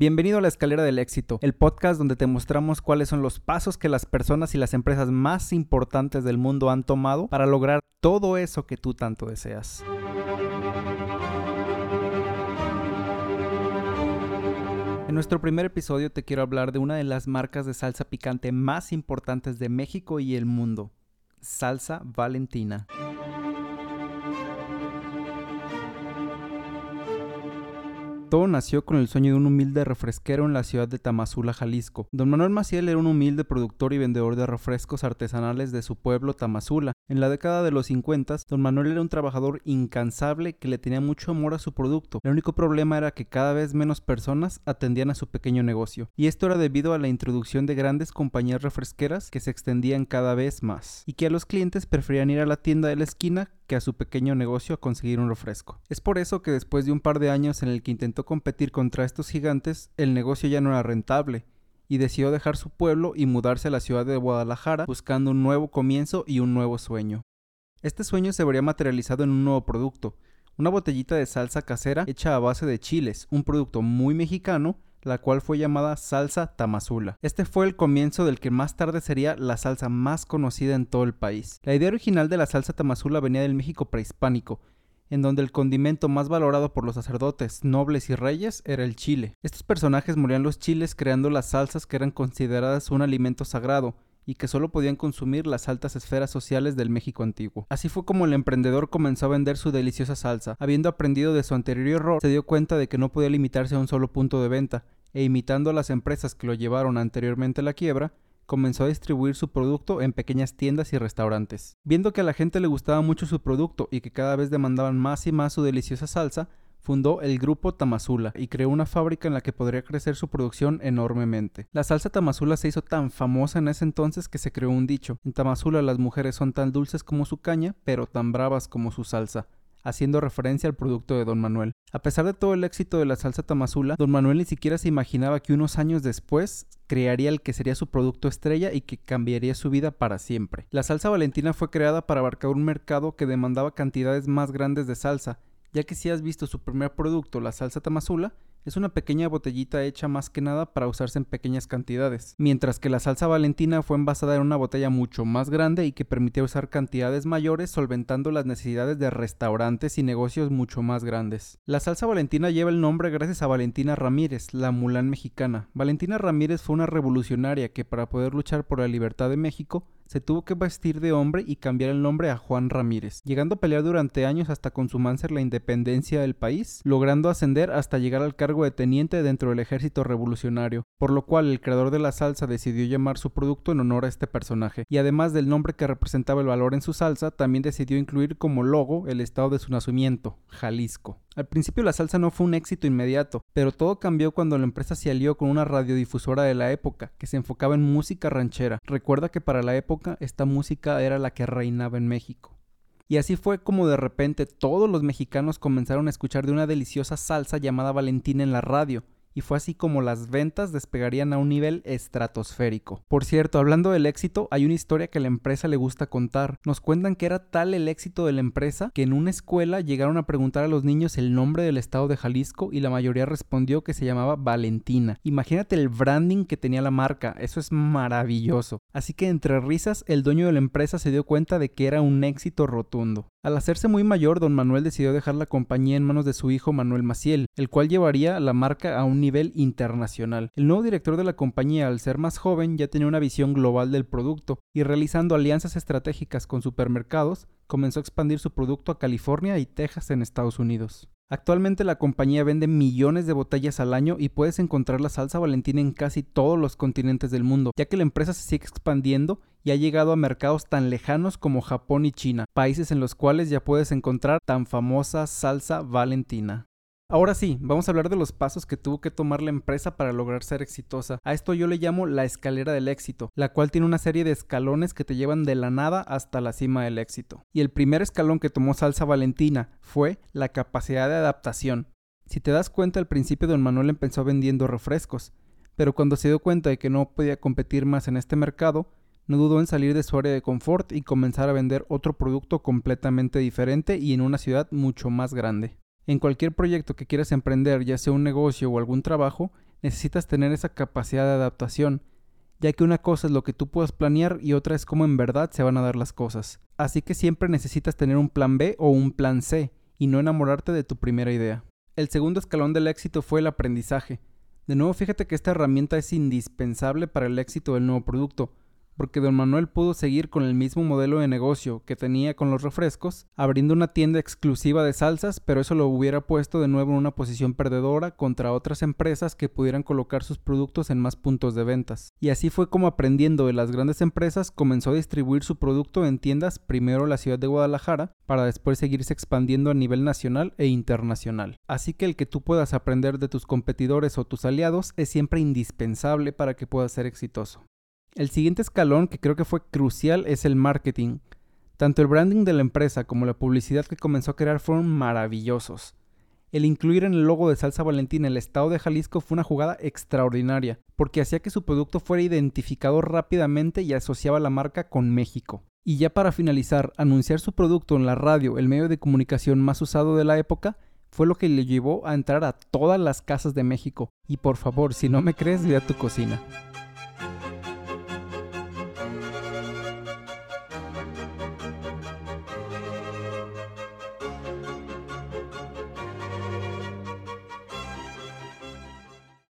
Bienvenido a la Escalera del Éxito, el podcast donde te mostramos cuáles son los pasos que las personas y las empresas más importantes del mundo han tomado para lograr todo eso que tú tanto deseas. En nuestro primer episodio te quiero hablar de una de las marcas de salsa picante más importantes de México y el mundo, Salsa Valentina. Todo nació con el sueño de un humilde refresquero en la ciudad de Tamazula, Jalisco. Don Manuel Maciel era un humilde productor y vendedor de refrescos artesanales de su pueblo Tamazula. En la década de los 50, don Manuel era un trabajador incansable que le tenía mucho amor a su producto. El único problema era que cada vez menos personas atendían a su pequeño negocio. Y esto era debido a la introducción de grandes compañías refresqueras que se extendían cada vez más. Y que a los clientes preferían ir a la tienda de la esquina que a su pequeño negocio a conseguir un refresco. Es por eso que después de un par de años en el que intentó competir contra estos gigantes, el negocio ya no era rentable y decidió dejar su pueblo y mudarse a la ciudad de Guadalajara buscando un nuevo comienzo y un nuevo sueño. Este sueño se vería materializado en un nuevo producto, una botellita de salsa casera hecha a base de chiles, un producto muy mexicano la cual fue llamada salsa tamazula. Este fue el comienzo del que más tarde sería la salsa más conocida en todo el país. La idea original de la salsa tamazula venía del México prehispánico, en donde el condimento más valorado por los sacerdotes, nobles y reyes era el chile. Estos personajes morían los chiles creando las salsas que eran consideradas un alimento sagrado, y que solo podían consumir las altas esferas sociales del México antiguo. Así fue como el emprendedor comenzó a vender su deliciosa salsa. Habiendo aprendido de su anterior error, se dio cuenta de que no podía limitarse a un solo punto de venta, e imitando a las empresas que lo llevaron anteriormente a la quiebra, comenzó a distribuir su producto en pequeñas tiendas y restaurantes. Viendo que a la gente le gustaba mucho su producto y que cada vez demandaban más y más su deliciosa salsa, fundó el grupo Tamazula y creó una fábrica en la que podría crecer su producción enormemente. La salsa Tamazula se hizo tan famosa en ese entonces que se creó un dicho. En Tamazula las mujeres son tan dulces como su caña, pero tan bravas como su salsa haciendo referencia al producto de Don Manuel. A pesar de todo el éxito de la salsa tamazula, Don Manuel ni siquiera se imaginaba que unos años después crearía el que sería su producto estrella y que cambiaría su vida para siempre. La salsa valentina fue creada para abarcar un mercado que demandaba cantidades más grandes de salsa, ya que si has visto su primer producto, la salsa tamazula, es una pequeña botellita hecha más que nada para usarse en pequeñas cantidades, mientras que la salsa valentina fue envasada en una botella mucho más grande y que permitía usar cantidades mayores solventando las necesidades de restaurantes y negocios mucho más grandes. La salsa valentina lleva el nombre gracias a Valentina Ramírez, la Mulán mexicana. Valentina Ramírez fue una revolucionaria que para poder luchar por la libertad de México se tuvo que vestir de hombre y cambiar el nombre a Juan Ramírez, llegando a pelear durante años hasta consumarse la independencia del país, logrando ascender hasta llegar al cargo de teniente dentro del ejército revolucionario, por lo cual el creador de la salsa decidió llamar su producto en honor a este personaje, y además del nombre que representaba el valor en su salsa, también decidió incluir como logo el estado de su nacimiento, Jalisco. Al principio la salsa no fue un éxito inmediato, pero todo cambió cuando la empresa se alió con una radiodifusora de la época, que se enfocaba en música ranchera. Recuerda que para la época esta música era la que reinaba en México. Y así fue como de repente todos los mexicanos comenzaron a escuchar de una deliciosa salsa llamada Valentina en la radio, y fue así como las ventas despegarían a un nivel estratosférico. Por cierto, hablando del éxito, hay una historia que la empresa le gusta contar. Nos cuentan que era tal el éxito de la empresa que en una escuela llegaron a preguntar a los niños el nombre del estado de Jalisco y la mayoría respondió que se llamaba Valentina. Imagínate el branding que tenía la marca, eso es maravilloso. Así que entre risas, el dueño de la empresa se dio cuenta de que era un éxito rotundo. Al hacerse muy mayor, don Manuel decidió dejar la compañía en manos de su hijo Manuel Maciel, el cual llevaría la marca a un nivel internacional. El nuevo director de la compañía, al ser más joven, ya tenía una visión global del producto y realizando alianzas estratégicas con supermercados, comenzó a expandir su producto a California y Texas en Estados Unidos. Actualmente la compañía vende millones de botellas al año y puedes encontrar la salsa valentina en casi todos los continentes del mundo, ya que la empresa se sigue expandiendo y ha llegado a mercados tan lejanos como Japón y China, países en los cuales ya puedes encontrar tan famosa salsa valentina. Ahora sí, vamos a hablar de los pasos que tuvo que tomar la empresa para lograr ser exitosa. A esto yo le llamo la escalera del éxito, la cual tiene una serie de escalones que te llevan de la nada hasta la cima del éxito. Y el primer escalón que tomó Salsa Valentina fue la capacidad de adaptación. Si te das cuenta, al principio don Manuel empezó vendiendo refrescos, pero cuando se dio cuenta de que no podía competir más en este mercado, no dudó en salir de su área de confort y comenzar a vender otro producto completamente diferente y en una ciudad mucho más grande. En cualquier proyecto que quieras emprender, ya sea un negocio o algún trabajo, necesitas tener esa capacidad de adaptación, ya que una cosa es lo que tú puedas planear y otra es cómo en verdad se van a dar las cosas. Así que siempre necesitas tener un plan B o un plan C y no enamorarte de tu primera idea. El segundo escalón del éxito fue el aprendizaje. De nuevo, fíjate que esta herramienta es indispensable para el éxito del nuevo producto, porque don Manuel pudo seguir con el mismo modelo de negocio que tenía con los refrescos, abriendo una tienda exclusiva de salsas, pero eso lo hubiera puesto de nuevo en una posición perdedora contra otras empresas que pudieran colocar sus productos en más puntos de ventas. Y así fue como aprendiendo de las grandes empresas comenzó a distribuir su producto en tiendas primero en la ciudad de Guadalajara, para después seguirse expandiendo a nivel nacional e internacional. Así que el que tú puedas aprender de tus competidores o tus aliados es siempre indispensable para que puedas ser exitoso. El siguiente escalón que creo que fue crucial es el marketing. Tanto el branding de la empresa como la publicidad que comenzó a crear fueron maravillosos. El incluir en el logo de Salsa Valentina el estado de Jalisco fue una jugada extraordinaria, porque hacía que su producto fuera identificado rápidamente y asociaba la marca con México. Y ya para finalizar, anunciar su producto en la radio, el medio de comunicación más usado de la época, fue lo que le llevó a entrar a todas las casas de México. Y por favor, si no me crees, ve a tu cocina.